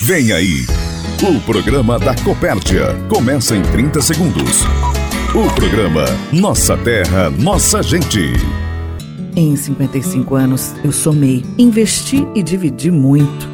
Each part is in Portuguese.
Vem aí, o programa da Copérdia. Começa em 30 segundos. O programa Nossa Terra, Nossa Gente. Em 55 anos, eu somei, investi e dividi muito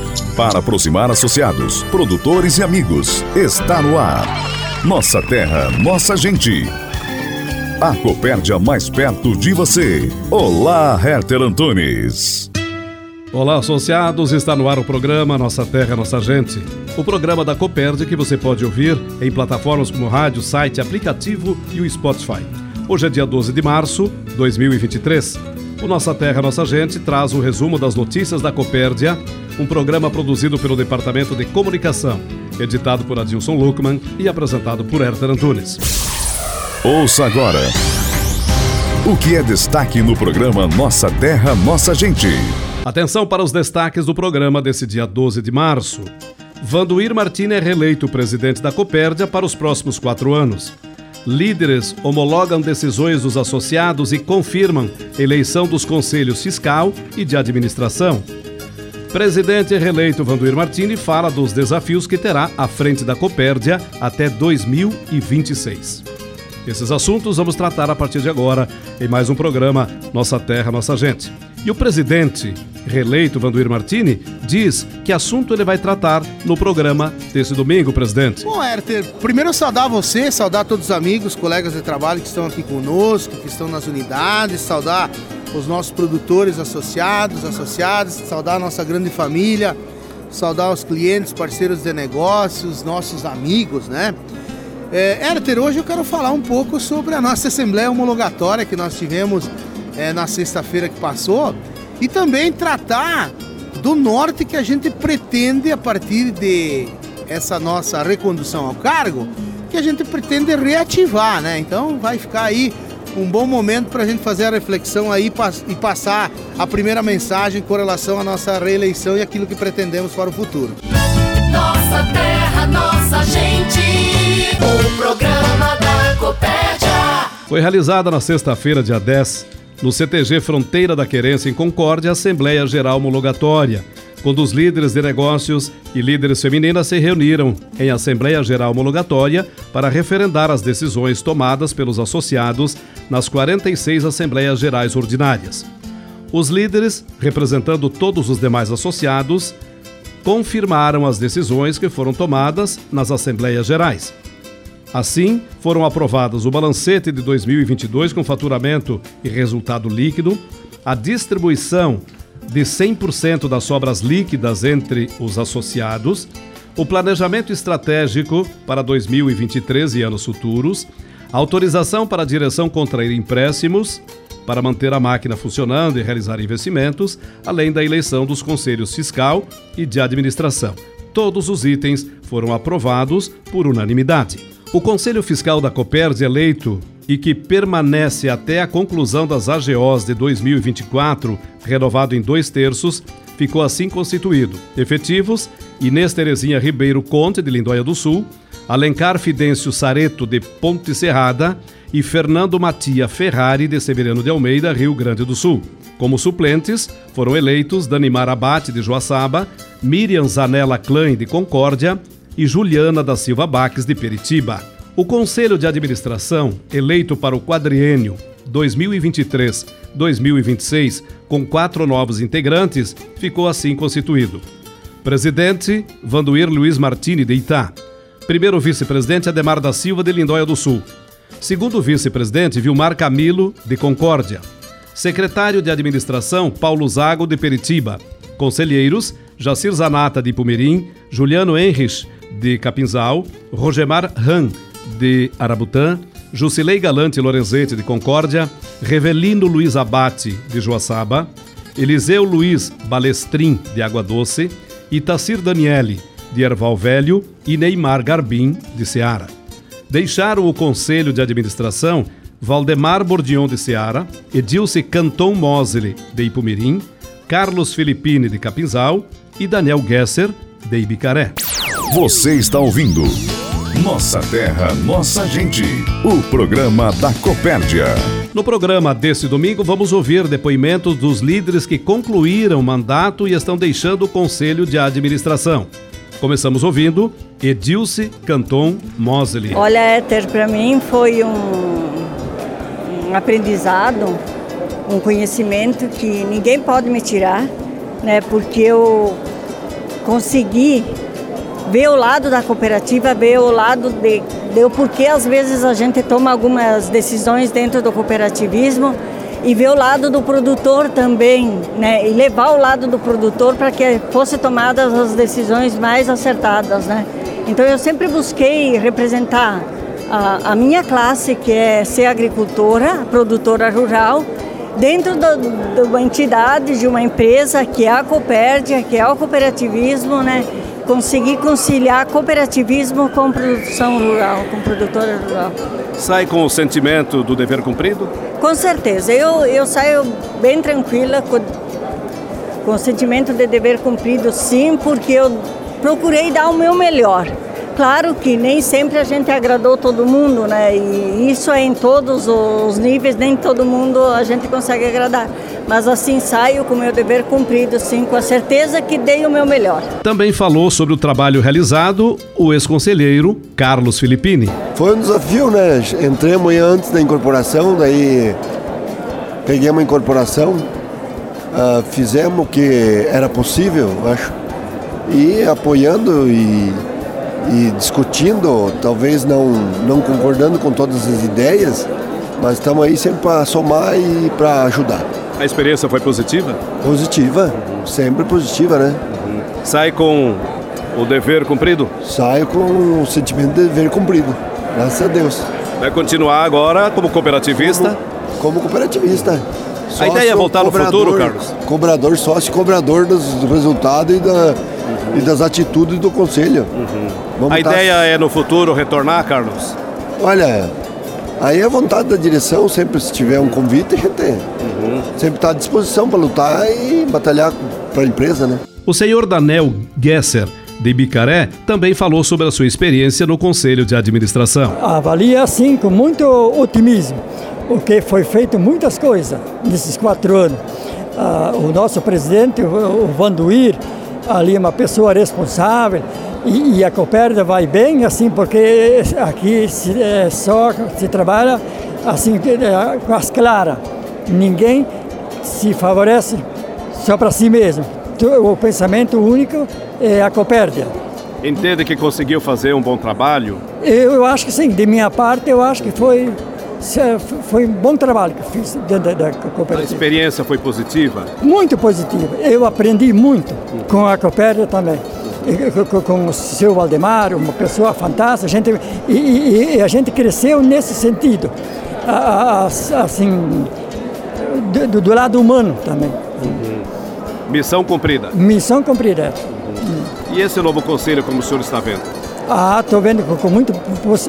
para aproximar associados, produtores e amigos. Está no ar. Nossa terra, nossa gente. A Copérdia mais perto de você. Olá, Herter Antunes. Olá, associados. Está no ar o programa Nossa Terra, Nossa Gente. O programa da Copérdia que você pode ouvir em plataformas como rádio, site, aplicativo e o Spotify. Hoje é dia 12 de março de 2023. O Nossa Terra, Nossa Gente traz o um resumo das notícias da Copérdia um programa produzido pelo Departamento de Comunicação, editado por Adilson Luckman e apresentado por Herter Antunes. Ouça agora o que é destaque no programa Nossa Terra, Nossa Gente. Atenção para os destaques do programa desse dia 12 de março. Vanduir Martini é reeleito presidente da Copérdia para os próximos quatro anos. Líderes homologam decisões dos associados e confirmam eleição dos conselhos fiscal e de administração. Presidente reeleito Vanduir Martini fala dos desafios que terá à frente da Copérdia até 2026. Esses assuntos vamos tratar a partir de agora em mais um programa Nossa Terra, Nossa Gente. E o presidente reeleito Vanduir Martini diz que assunto ele vai tratar no programa desse domingo, presidente. Bom, Herter, primeiro saudar você, saudar todos os amigos, colegas de trabalho que estão aqui conosco, que estão nas unidades, saudar os nossos produtores associados, associadas, saudar a nossa grande família, saudar os clientes, parceiros de negócios, nossos amigos, né? É, Herter, hoje eu quero falar um pouco sobre a nossa assembleia homologatória que nós tivemos é, na sexta-feira que passou e também tratar do norte que a gente pretende a partir de essa nossa recondução ao cargo, que a gente pretende reativar, né? Então vai ficar aí um bom momento para a gente fazer a reflexão aí e passar a primeira mensagem com relação à nossa reeleição e aquilo que pretendemos para o futuro. Nossa terra, nossa gente, o programa da Copérdia. Foi realizada na sexta-feira, dia 10, no CTG Fronteira da Querência, em Concórdia, a Assembleia Geral Homologatória quando os líderes de negócios e líderes femininas se reuniram em Assembleia Geral Homologatória para referendar as decisões tomadas pelos associados nas 46 Assembleias Gerais Ordinárias. Os líderes, representando todos os demais associados, confirmaram as decisões que foram tomadas nas Assembleias Gerais. Assim, foram aprovadas o balancete de 2022 com faturamento e resultado líquido, a distribuição de 100% das sobras líquidas entre os associados, o planejamento estratégico para 2023 e anos futuros, autorização para a direção contrair empréstimos, para manter a máquina funcionando e realizar investimentos, além da eleição dos conselhos fiscal e de administração. Todos os itens foram aprovados por unanimidade. O Conselho Fiscal da Copérdia eleito e que permanece até a conclusão das AGOs de 2024, renovado em dois terços, ficou assim constituído. Efetivos: Inês Terezinha Ribeiro Conte, de Lindóia do Sul, Alencar Fidêncio Sareto, de Ponte Serrada, e Fernando Matia Ferrari, de Severiano de Almeida, Rio Grande do Sul. Como suplentes, foram eleitos Danimar Abate, de Joaçaba, Miriam Zanella Klein, de Concórdia, e Juliana da Silva Baques, de Peritiba. O Conselho de Administração, eleito para o quadriênio 2023-2026, com quatro novos integrantes, ficou assim constituído. Presidente, Vanduir Luiz Martini de Itá. Primeiro vice-presidente, Ademar da Silva de Lindóia do Sul. Segundo vice-presidente, Vilmar Camilo, de Concórdia. Secretário de Administração, Paulo Zago, de Peritiba. Conselheiros, Jacir Zanata, de Pumirim, Juliano Henrich, de Capinzal, Rogemar Han, de Arabutã, Jusilei Galante Lorenzete, de Concórdia, Revelino Luiz Abate, de Joaçaba, Eliseu Luiz Balestrin, de Água Doce, Itacir Daniele, de Erval Velho, e Neymar Garbim, de Ceará. Deixaram o conselho de administração Valdemar Bordion de Ceará, Edilce Canton Mosley, de Ipumirim, Carlos Filippini, de Capinzal e Daniel Gesser, de Ibicaré. Você está ouvindo Nossa Terra, Nossa Gente, o programa da Copérdia. No programa deste domingo, vamos ouvir depoimentos dos líderes que concluíram o mandato e estão deixando o Conselho de Administração. Começamos ouvindo Edilce Canton Mosley. Olha, Éter, para mim foi um, um aprendizado, um conhecimento que ninguém pode me tirar, né? Porque eu consegui ver o lado da cooperativa, ver o lado de, de o porquê às vezes a gente toma algumas decisões dentro do cooperativismo e ver o lado do produtor também, né? E levar o lado do produtor para que fossem tomadas as decisões mais acertadas, né? Então eu sempre busquei representar a, a minha classe, que é ser agricultora, produtora rural, dentro do, de uma entidade, de uma empresa que é a Copérdia, que é o cooperativismo, né? Conseguir conciliar cooperativismo com produção rural, com produtora rural. Sai com o sentimento do dever cumprido? Com certeza, eu, eu saio bem tranquila com, com o sentimento de dever cumprido, sim, porque eu procurei dar o meu melhor. Claro que nem sempre a gente agradou todo mundo, né? E isso é em todos os níveis, nem todo mundo a gente consegue agradar. Mas assim saio com o meu dever cumprido, sim, com a certeza que dei o meu melhor. Também falou sobre o trabalho realizado o ex-conselheiro Carlos Filippini. Foi um desafio, né? Entrei amanhã antes da incorporação, daí peguei uma incorporação, uh, fizemos o que era possível, acho, e apoiando e e discutindo, talvez não, não concordando com todas as ideias, mas estamos aí sempre para somar e para ajudar. A experiência foi positiva? Positiva, sempre positiva, né? Uhum. Sai com o dever cumprido? Saio com o sentimento de dever cumprido, graças a Deus. Vai continuar agora como cooperativista? Como, como cooperativista. Sócio, a ideia é voltar no futuro, Carlos? Cobrador, sócio cobrador dos resultados e da, e das atitudes do conselho. Uhum. A ideia tá... é no futuro retornar, Carlos? Olha, aí é a vontade da direção, sempre se tiver um convite, a gente uhum. sempre está à disposição para lutar e batalhar para a empresa, né? O senhor Daniel Gesser de Bicaré também falou sobre a sua experiência no Conselho de Administração. Avalia assim com muito otimismo, porque foi feito muitas coisas nesses quatro anos. Ah, o nosso presidente, o Vanduir, ali uma pessoa responsável e, e a Copérdia vai bem assim porque aqui se, é, só se trabalha assim é, com as claras. Ninguém se favorece só para si mesmo. O pensamento único é a Copérdia. Entende que conseguiu fazer um bom trabalho? Eu, eu acho que sim. De minha parte, eu acho que foi foi um bom trabalho que fiz dentro da, cooperativa. A experiência foi positiva? Muito positiva. Eu aprendi muito com a cooperativa também. Com o seu Valdemar, uma pessoa fantástica, a gente, e, e a gente cresceu nesse sentido, assim, do, do lado humano também. Uhum. Missão cumprida? Missão cumprida. Uhum. E esse novo conselho, como o senhor está vendo? Ah, estou vendo com, muito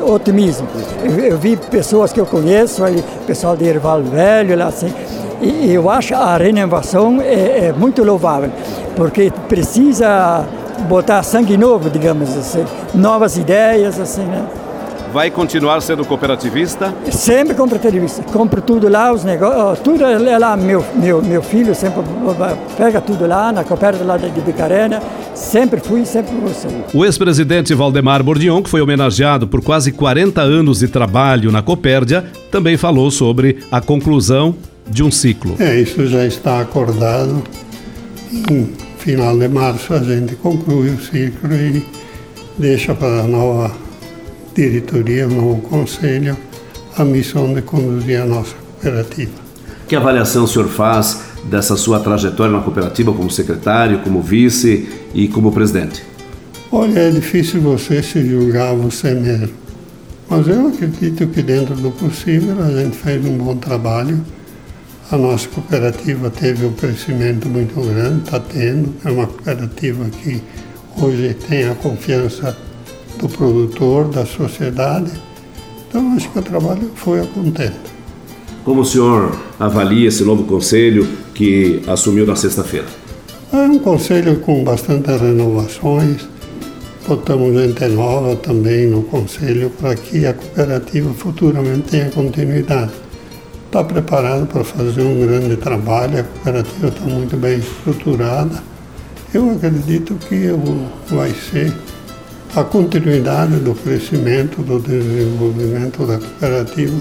otimismo. Eu, eu, vi pessoas que eu conheço, ali, pessoal de Erval Velho, lá assim, e eu acho a renovação é, é muito louvável, porque precisa botar sangue novo, digamos assim, novas ideias, assim, né? Vai continuar sendo cooperativista? Sempre cooperativista. Compro tudo lá, os negócios, tudo é lá. Meu, meu, meu filho sempre pega tudo lá, na cooperativa lá de Bicarena. Sempre fui, sempre vou O ex-presidente Valdemar Bordion, que foi homenageado por quase 40 anos de trabalho na Copérdia, também falou sobre a conclusão de um ciclo. É, isso já está acordado. No final de março a gente conclui o ciclo e deixa para a nova diretoria, no conselho, a missão de conduzir a nossa cooperativa. Que avaliação o senhor faz dessa sua trajetória na cooperativa como secretário, como vice e como presidente? Olha, é difícil você se julgar você mesmo. Mas eu acredito que dentro do possível a gente fez um bom trabalho. A nossa cooperativa teve um crescimento muito grande, está tendo. É uma cooperativa que hoje tem a confiança do produtor, da sociedade. Então acho que o trabalho foi a contento. Como o senhor avalia esse novo conselho que assumiu na sexta-feira? É um conselho com bastantes renovações. Botamos gente nova também no conselho para que a cooperativa futuramente tenha continuidade. Está preparado para fazer um grande trabalho, a cooperativa está muito bem estruturada. Eu acredito que vai ser a continuidade do crescimento, do desenvolvimento da cooperativa,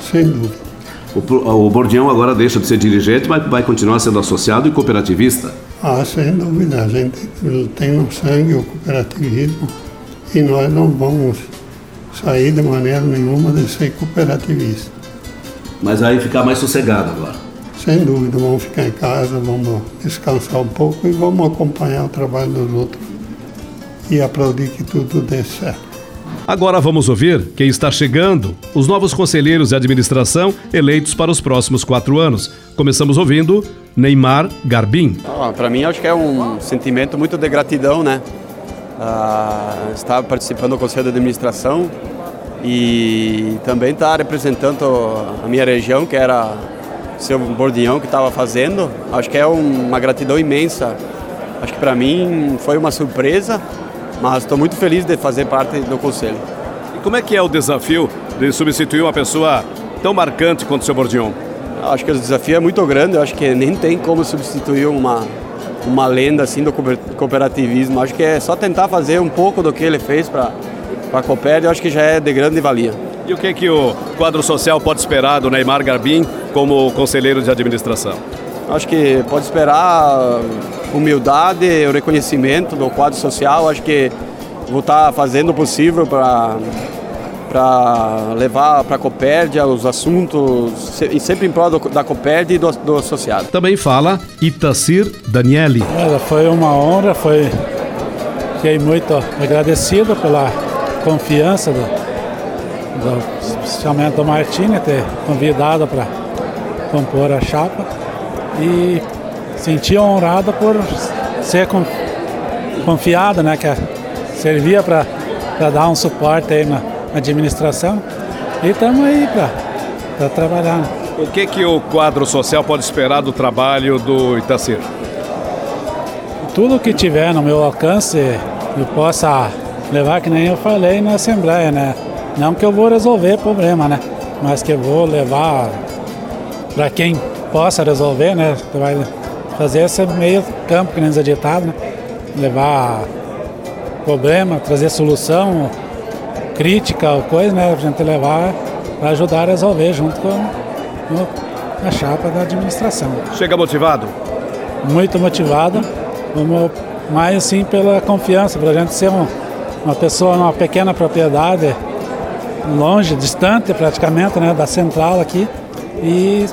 sem dúvida. O, o Bordião agora deixa de ser dirigente, mas vai continuar sendo associado e cooperativista? Ah, sem dúvida. A gente tem no sangue o cooperativismo e nós não vamos sair de maneira nenhuma de ser cooperativista. Mas vai ficar mais sossegado agora? Sem dúvida, vamos ficar em casa, vamos descansar um pouco e vamos acompanhar o trabalho dos outros e aplaudir que tudo dê certo. Agora vamos ouvir quem está chegando, os novos conselheiros de administração eleitos para os próximos quatro anos. Começamos ouvindo Neymar Garbim. Ah, para mim, acho que é um sentimento muito de gratidão, né? Ah, estar participando do conselho de administração e também estar representando a minha região, que era o seu Bordinhão que estava fazendo. Acho que é uma gratidão imensa. Acho que para mim foi uma surpresa mas estou muito feliz de fazer parte do conselho. E como é que é o desafio de substituir uma pessoa tão marcante quanto o seu Bordion? Acho que o desafio é muito grande, acho que nem tem como substituir uma, uma lenda assim do cooperativismo. Acho que é só tentar fazer um pouco do que ele fez para a Copérdia, acho que já é de grande valia. E o que, é que o quadro social pode esperar do Neymar Garbim como conselheiro de administração? Acho que pode esperar humildade, o reconhecimento do quadro social. Acho que vou estar fazendo o possível para para levar para a Copérdia os assuntos e sempre em prol do, da Copérdia e do, do, associado. Também fala Itacir Daniele. É, foi uma honra, foi fiquei muito agradecido pela confiança do, do especialmente do Martini ter convidado para compor a chapa e senti honrado por ser confiado, né, que servia para dar um suporte aí na administração e estamos aí para trabalhar. Né. O que que o quadro social pode esperar do trabalho do Itacir? Tudo que tiver no meu alcance eu possa levar, que nem eu falei na Assembleia, né? Não que eu vou resolver problema, né? Mas que eu vou levar para quem possa resolver, né? Vai fazer esse meio campo que nem é ditado, né? Levar problema, trazer solução, crítica ou coisa, né? A gente levar para ajudar a resolver junto com a chapa da administração. Chega motivado? Muito motivado, mais assim pela confiança, para a gente ser um, uma pessoa numa pequena propriedade, longe, distante praticamente, né, da central aqui, e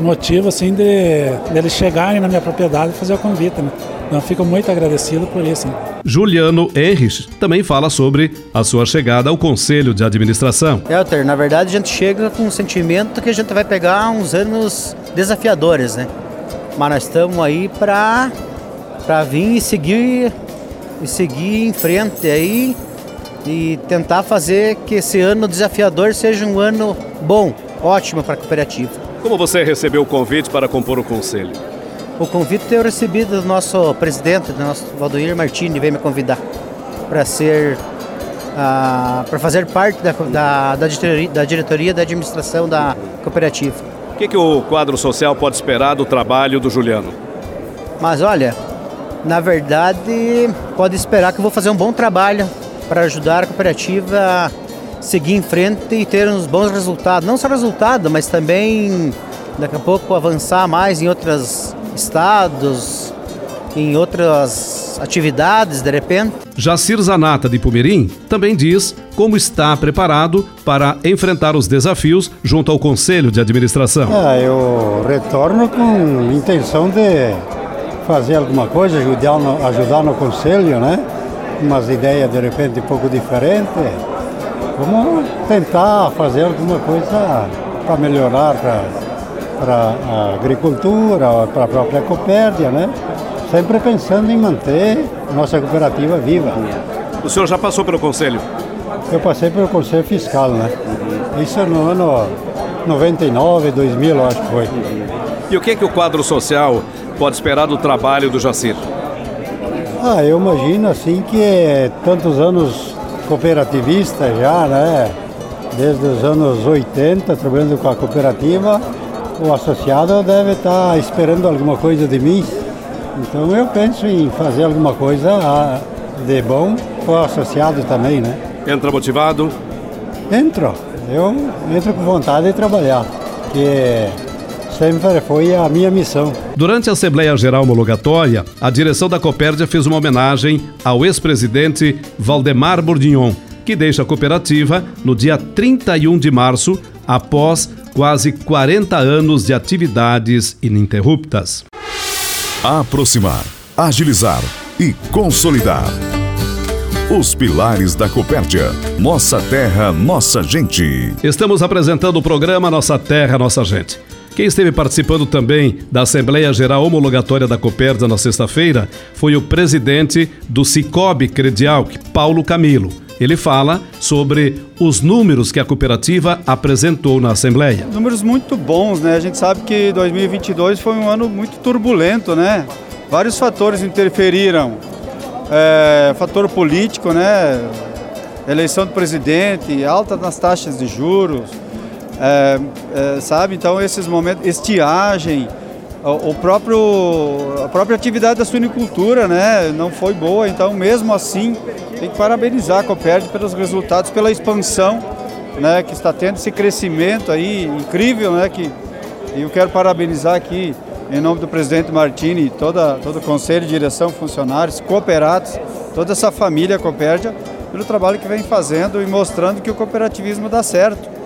motivo assim de, de eles chegarem na minha propriedade e fazer o convite, né? Então fico muito agradecido por isso. Hein? Juliano Henrich também fala sobre a sua chegada ao Conselho de Administração. Elter, na verdade a gente chega com um sentimento que a gente vai pegar uns anos desafiadores, né? Mas nós estamos aí para para vir e seguir e seguir em frente aí e tentar fazer que esse ano desafiador seja um ano bom, ótimo para a cooperativa. Como você recebeu o convite para compor o conselho? O convite eu recebi do nosso presidente, do nosso Valdoir Martini, veio me convidar para ser uh, para fazer parte da, da, da, diretoria, da, diretoria, da administração da cooperativa. O que, que o quadro social pode esperar do trabalho do Juliano? Mas olha, na verdade, pode esperar que eu vou fazer um bom trabalho para ajudar a cooperativa a seguir em frente e ter uns bons resultados. Não só resultado, mas também daqui a pouco avançar mais em outros estados, em outras atividades, de repente. Jacir Zanata de Pumirim também diz como está preparado para enfrentar os desafios junto ao Conselho de Administração. É, eu retorno com intenção de fazer alguma coisa, ajudar no, ajudar no Conselho, né? Umas ideias de repente um pouco diferentes Vamos tentar fazer alguma coisa para melhorar para a agricultura, para a própria Copérdia, né? Sempre pensando em manter nossa cooperativa viva. O senhor já passou pelo conselho? Eu passei pelo conselho fiscal, né? Isso no ano 99, 2000, eu acho que foi. E o que, é que o quadro social pode esperar do trabalho do Jacir? Ah, eu imagino assim que tantos anos cooperativista já, né? Desde os anos 80, trabalhando com a cooperativa, o associado deve estar esperando alguma coisa de mim. Então eu penso em fazer alguma coisa ah, de bom para o associado também, né? Entra motivado? Entro. Eu entro com vontade de trabalhar, que sempre foi a minha missão. Durante a Assembleia Geral Homologatória, a direção da Copérdia fez uma homenagem ao ex-presidente Valdemar Bourdignon, que deixa a cooperativa no dia 31 de março, após quase 40 anos de atividades ininterruptas. Aproximar, agilizar e consolidar. Os pilares da Copérdia. Nossa terra, nossa gente. Estamos apresentando o programa Nossa Terra, Nossa Gente. Quem esteve participando também da Assembleia Geral Homologatória da Copérdia na sexta-feira foi o presidente do Cicobi Credial, Paulo Camilo. Ele fala sobre os números que a cooperativa apresentou na Assembleia. Números muito bons, né? A gente sabe que 2022 foi um ano muito turbulento, né? Vários fatores interferiram é, fator político, né? Eleição do presidente, alta nas taxas de juros, é, é, sabe? Então esses momentos, estiagem, o, o, próprio, a própria atividade da suinicultura, né? Não foi boa, então mesmo assim tem que parabenizar a Coperd pelos resultados, pela expansão, né? Que está tendo esse crescimento aí incrível, né? Que eu quero parabenizar aqui em nome do presidente Martini, toda, todo o conselho, direção, funcionários, cooperados, toda essa família Copérdia, pelo trabalho que vem fazendo e mostrando que o cooperativismo dá certo.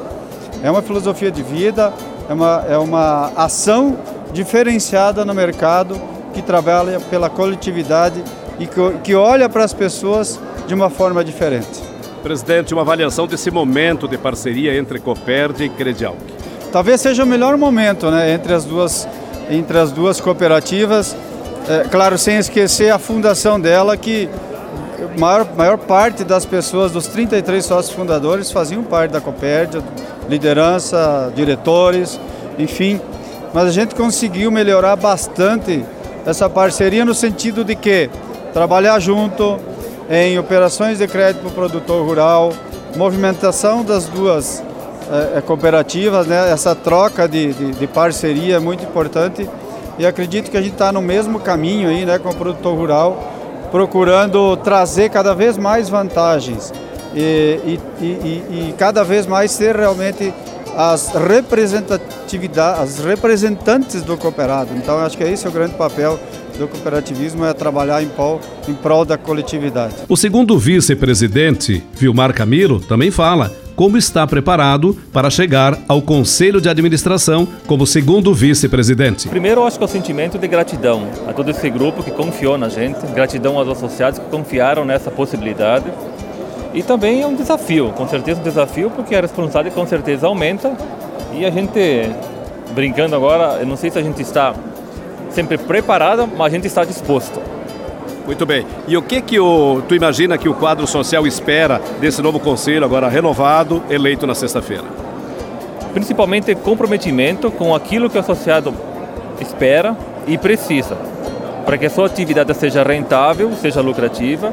É uma filosofia de vida, é uma, é uma ação diferenciada no mercado que trabalha pela coletividade e que, que olha para as pessoas de uma forma diferente. Presidente, uma avaliação desse momento de parceria entre Copérdia e Credial. Talvez seja o melhor momento né, entre as duas entre as duas cooperativas. É, claro, sem esquecer a fundação dela, que a maior, maior parte das pessoas, dos 33 sócios fundadores, faziam parte da Copérdia, liderança, diretores, enfim. Mas a gente conseguiu melhorar bastante essa parceria no sentido de que trabalhar junto em operações de crédito para o produtor rural, movimentação das duas é, é, cooperativas, né? essa troca de, de, de, parceria é muito importante e acredito que a gente está no mesmo caminho aí, né, com o produtor rural, procurando trazer cada vez mais vantagens e, e, e, e cada vez mais ser realmente as representatividades, as representantes do cooperado. Então acho que esse é o grande papel do cooperativismo é trabalhar em prol, em prol da coletividade. O segundo vice-presidente, Vilmar Camilo, também fala como está preparado para chegar ao Conselho de Administração como segundo vice-presidente. Primeiro, acho que é o sentimento de gratidão a todo esse grupo que confiou na gente, gratidão aos associados que confiaram nessa possibilidade. E também é um desafio, com certeza um desafio, porque a responsabilidade com certeza aumenta e a gente, brincando agora, eu não sei se a gente está sempre preparado, mas a gente está disposto. Muito bem. E o que que o, tu imagina que o quadro social espera desse novo conselho agora renovado, eleito na sexta-feira? Principalmente comprometimento com aquilo que o associado espera e precisa, para que a sua atividade seja rentável, seja lucrativa,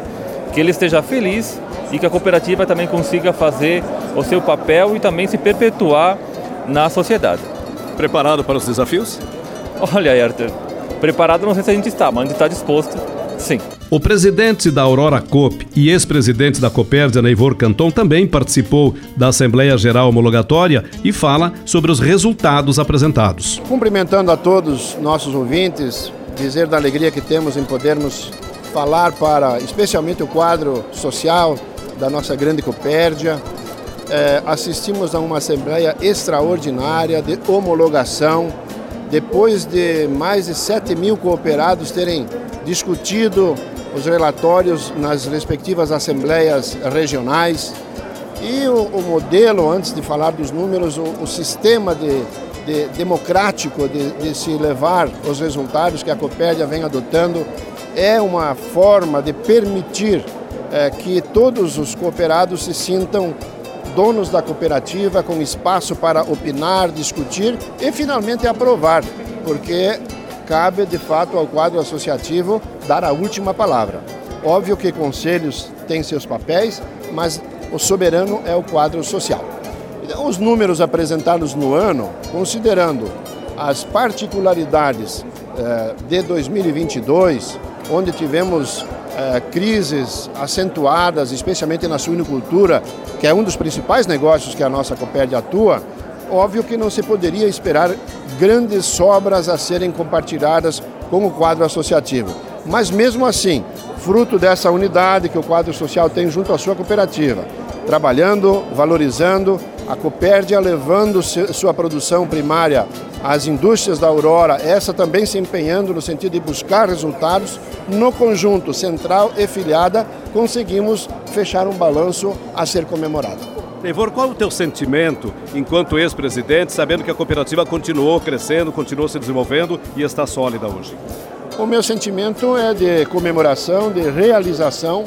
que ele esteja feliz e que a cooperativa também consiga fazer o seu papel e também se perpetuar na sociedade. Preparado para os desafios? Olha, Arthur, preparado não sei se a gente está, mas a gente está disposto Sim. O presidente da Aurora Coop e ex-presidente da Copérdia, Neivor Canton, também participou da Assembleia Geral Homologatória e fala sobre os resultados apresentados. Cumprimentando a todos nossos ouvintes, dizer da alegria que temos em podermos falar para especialmente o quadro social da nossa grande Copérdia. É, assistimos a uma assembleia extraordinária de homologação, depois de mais de 7 mil cooperados terem discutido os relatórios nas respectivas assembleias regionais. E o, o modelo, antes de falar dos números, o, o sistema de, de democrático de, de, se levar os resultados que a Copérdia vem adotando é uma forma de permitir é, que todos os cooperados se sintam donos da cooperativa, com espaço para opinar, discutir e finalmente aprovar, porque cabe de fato ao quadro associativo dar a última palavra. Óbvio que conselhos têm seus papéis, mas o soberano é o quadro social. Os números apresentados no ano, considerando as particularidades eh, de 2022, onde tivemos eh, crises acentuadas, especialmente na suinocultura, que é um dos principais negócios que a nossa Copérdia atua, óbvio que não se poderia esperar grandes sobras a serem compartilhadas com o quadro associativo. Mas mesmo assim, fruto dessa unidade que o quadro social tem junto à sua cooperativa, trabalhando, valorizando, a Copérdia levando sua produção primária às indústrias da Aurora, essa também se empenhando no sentido de buscar resultados, no conjunto central e filiada, conseguimos fechar um balanço a ser comemorado. Eivor, qual é o teu sentimento enquanto ex-presidente, sabendo que a cooperativa continuou crescendo, continuou se desenvolvendo e está sólida hoje? O meu sentimento é de comemoração, de realização,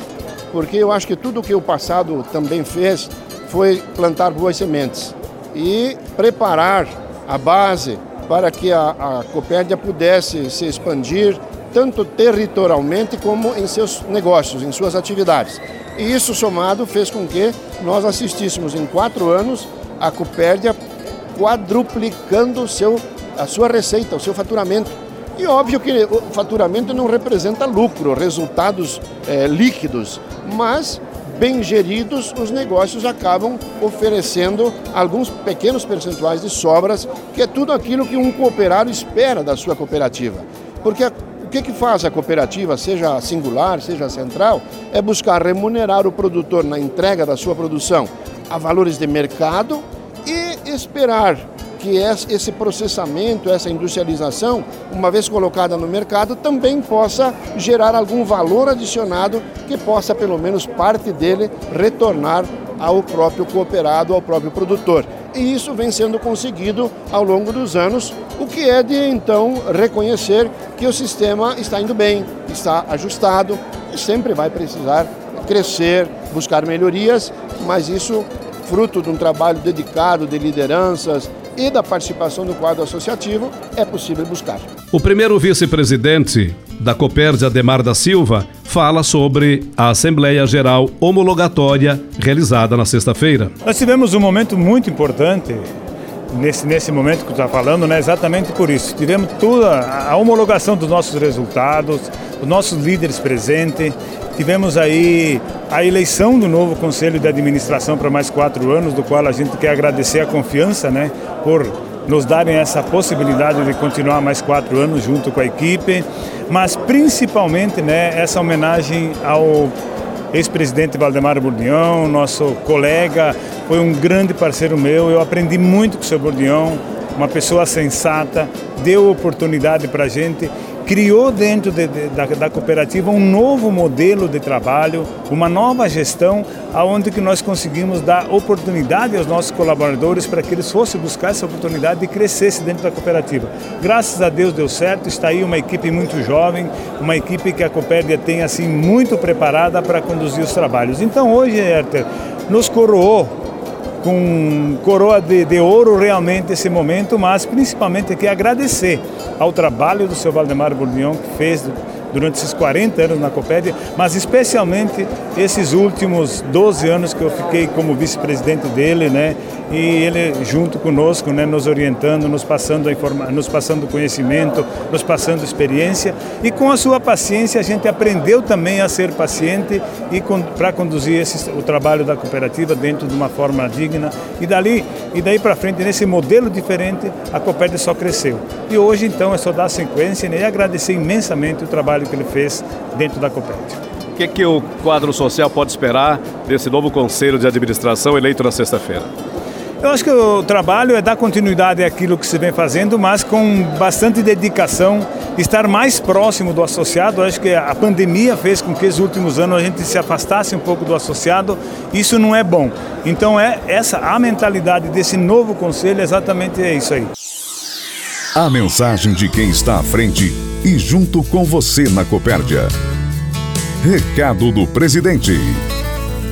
porque eu acho que tudo o que o passado também fez foi plantar boas sementes e preparar a base para que a, a Copérdia pudesse se expandir tanto territorialmente como em seus negócios, em suas atividades. E isso somado fez com que nós assistíssemos em quatro anos a Copérdia quadruplicando seu, a sua receita, o seu faturamento. E óbvio que o faturamento não representa lucro, resultados é, líquidos, mas bem geridos, os negócios acabam oferecendo alguns pequenos percentuais de sobras, que é tudo aquilo que um cooperado espera da sua cooperativa. Porque a que, que faz a cooperativa, seja singular, seja central, é buscar remunerar o produtor na entrega da sua produção a valores de mercado e esperar que esse processamento, essa industrialização, uma vez colocada no mercado, também possa gerar algum valor adicionado que possa, pelo menos parte dele, retornar ao próprio cooperado, ao próprio produtor. E isso vem sendo conseguido ao longo dos anos o que é de então reconhecer que o sistema está indo bem, está ajustado e sempre vai precisar crescer, buscar melhorias, mas isso fruto de um trabalho dedicado de lideranças e da participação do quadro associativo é possível buscar. O primeiro vice-presidente da Copérdia, Ademar da Silva, fala sobre a Assembleia Geral Homologatória realizada na sexta-feira. Nós tivemos um momento muito importante nesse, nesse momento que está falando, né, exatamente por isso. Tivemos toda a homologação dos nossos resultados, os nossos líderes presentes, tivemos aí a eleição do novo Conselho de Administração para mais quatro anos, do qual a gente quer agradecer a confiança né, por nos darem essa possibilidade de continuar mais quatro anos junto com a equipe, mas principalmente né, essa homenagem ao ex-presidente Valdemar Bourdião, nosso colega, foi um grande parceiro meu. Eu aprendi muito com o seu Bourdião, uma pessoa sensata, deu oportunidade para a gente criou dentro de, de, da, da, cooperativa um novo modelo de trabalho, uma nova gestão, aonde que nós conseguimos dar oportunidade aos nossos colaboradores para que eles fossem buscar essa oportunidade e crescessem dentro da cooperativa. Graças a Deus deu certo, está aí uma equipe muito jovem, uma equipe que a Copérdia tem assim muito preparada para conduzir os trabalhos. Então hoje, Herter, nos coroou com coroa de, de, ouro realmente esse momento, mas principalmente aqui agradecer ao trabalho do seu Valdemar Bourdion que fez durante esses 40 anos na Copédia, mas especialmente esses últimos 12 anos que eu fiquei como vice-presidente dele, né? E ele junto conosco, né, nos orientando, nos passando a informa nos passando conhecimento, nos passando experiência e com a sua paciência a gente aprendeu também a ser paciente e para conduzir esse, o trabalho da cooperativa dentro de uma forma digna e dali e daí para frente nesse modelo diferente a Copédia só cresceu. E hoje então é só dar sequência né, e agradecer imensamente o trabalho trabalho que ele fez dentro da Copérdia. O que, que o quadro social pode esperar desse novo conselho de administração eleito na sexta-feira? Eu acho que o trabalho é dar continuidade àquilo que se vem fazendo, mas com bastante dedicação, estar mais próximo do associado. Eu acho que a pandemia fez com que nos últimos anos a gente se afastasse um pouco do associado. Isso não é bom. Então é essa a mentalidade desse novo conselho, exatamente é isso aí. A mensagem de quem está à frente e junto com você na Copérdia. Recado do presidente.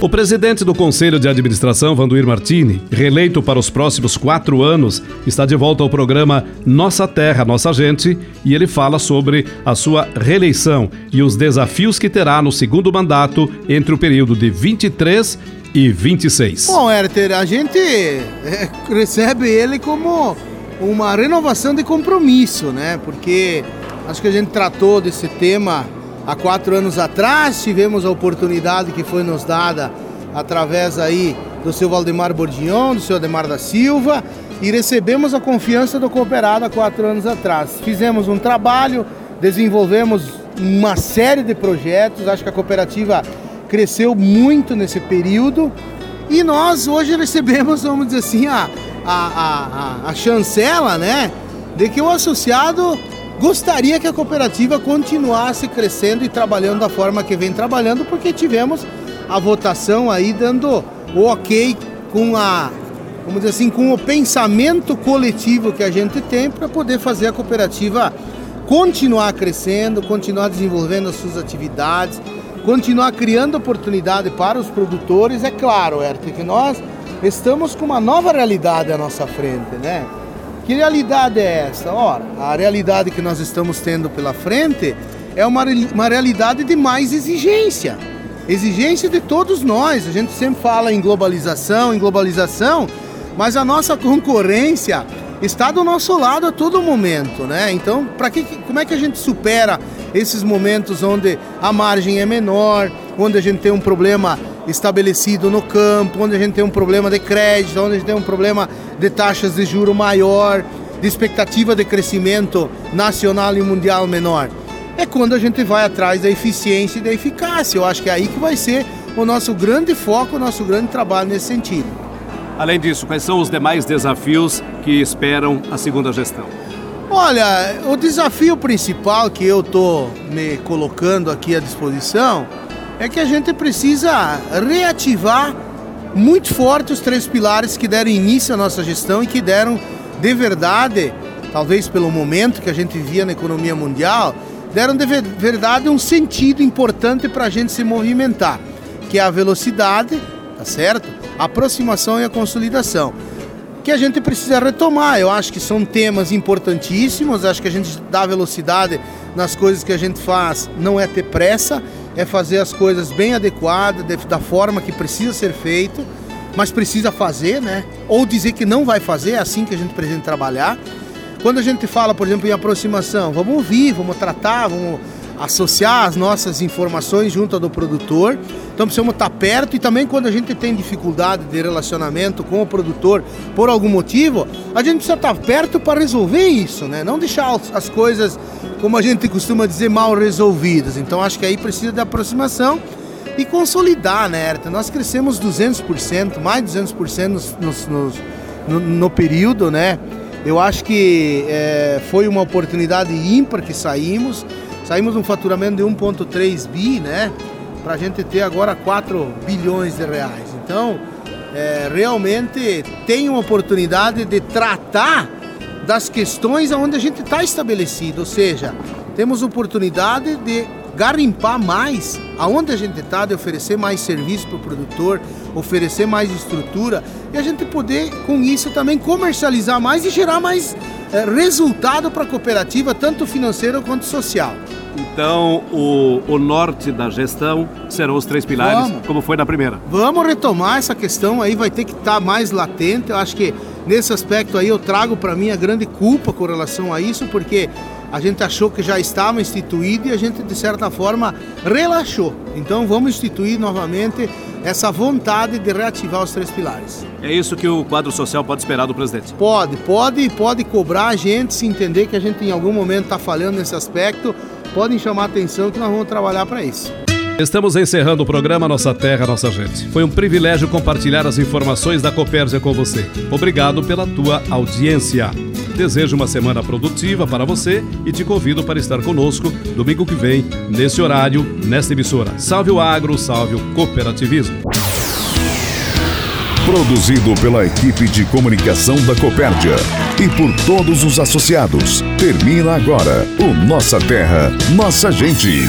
O presidente do Conselho de Administração, Vanduir Martini, reeleito para os próximos quatro anos, está de volta ao programa Nossa Terra, Nossa Gente e ele fala sobre a sua reeleição e os desafios que terá no segundo mandato entre o período de 23 e 26. Bom, Herter, a gente é, recebe ele como uma renovação de compromisso, né? Porque acho que a gente tratou desse tema há quatro anos atrás, tivemos a oportunidade que foi nos dada através aí do seu Valdemar Bordignon, do seu Ademar da Silva, e recebemos a confiança do cooperado há quatro anos atrás. Fizemos um trabalho, desenvolvemos uma série de projetos, acho que a cooperativa cresceu muito nesse período, e nós hoje recebemos, vamos dizer assim, a, a, a, a chancela, né, de que o associado gostaria que a cooperativa continuasse crescendo e trabalhando da forma que vem trabalhando, porque tivemos a votação aí dando o ok com a, vamos dizer assim, com o pensamento coletivo que a gente tem para poder fazer a cooperativa continuar crescendo, continuar desenvolvendo as suas atividades, continuar criando oportunidade para os produtores. É claro, Herta, que nós estamos com uma nova realidade à nossa frente, né? Que realidade é essa? Ora, a realidade que nós estamos tendo pela frente é uma, uma realidade de mais exigência. Exigência de todos nós. A gente sempre fala em globalização, em globalização, mas a nossa concorrência está do nosso lado a todo momento, né? Então, para que, como é que a gente supera esses momentos onde a margem é menor, onde a gente tem um problema estabelecido no campo, onde a gente tem um problema de crédito, onde a gente tem um problema de taxas de juro maior, de expectativa de crescimento nacional e mundial menor. É quando a gente vai atrás da eficiência e da eficácia. Eu acho que é aí que vai ser o nosso grande foco, o nosso grande trabalho nesse sentido. Além disso, quais são os demais desafios que esperam a segunda gestão? Olha, o desafio principal que eu estou me colocando aqui à disposição é que a gente precisa reativar muito forte os três pilares que deram início à nossa gestão e que deram de verdade, talvez pelo momento que a gente vivia na economia mundial, deram de verdade um sentido importante para a gente se movimentar, que é a velocidade, tá certo? A aproximação e a consolidação. Que a gente precisa retomar. Eu acho que são temas importantíssimos. Acho que a gente dá velocidade nas coisas que a gente faz, não é ter pressa é fazer as coisas bem adequadas, da forma que precisa ser feito, mas precisa fazer, né? Ou dizer que não vai fazer, é assim que a gente precisa trabalhar. Quando a gente fala, por exemplo, em aproximação, vamos ouvir, vamos tratar, vamos associar as nossas informações junto do produtor. Então precisamos estar perto e também quando a gente tem dificuldade de relacionamento com o produtor por algum motivo, a gente precisa estar perto para resolver isso, né? Não deixar as coisas, como a gente costuma dizer, mal resolvidas. Então acho que aí precisa de aproximação e consolidar, né, Erta? Nós crescemos 200%, mais de 200% nos, nos, nos, no, no período, né? Eu acho que é, foi uma oportunidade ímpar que saímos. Saímos um faturamento de 1,3 bi, né? Para a gente ter agora 4 bilhões de reais. Então, é, realmente tem uma oportunidade de tratar das questões onde a gente está estabelecido, ou seja, temos oportunidade de garimpar mais aonde a gente está, de oferecer mais serviço para o produtor, oferecer mais estrutura e a gente poder com isso também comercializar mais e gerar mais resultado para a cooperativa, tanto financeiro quanto social. Então, o, o norte da gestão serão os três pilares, Vamos. como foi na primeira. Vamos retomar essa questão aí, vai ter que estar tá mais latente. Eu acho que nesse aspecto aí eu trago para mim a grande culpa com relação a isso, porque a gente achou que já estava instituído e a gente, de certa forma, relaxou. Então, vamos instituir novamente essa vontade de reativar os três pilares. É isso que o quadro social pode esperar do presidente? Pode, pode, pode cobrar a gente se entender que a gente em algum momento está falhando nesse aspecto podem chamar atenção que nós vamos trabalhar para isso. Estamos encerrando o programa Nossa Terra, Nossa Gente. Foi um privilégio compartilhar as informações da Copérgia com você. Obrigado pela tua audiência. Desejo uma semana produtiva para você e te convido para estar conosco domingo que vem, nesse horário, nesta emissora. Salve o agro, salve o cooperativismo. Produzido pela equipe de comunicação da Copérdia e por todos os associados. Termina agora o Nossa Terra, Nossa Gente.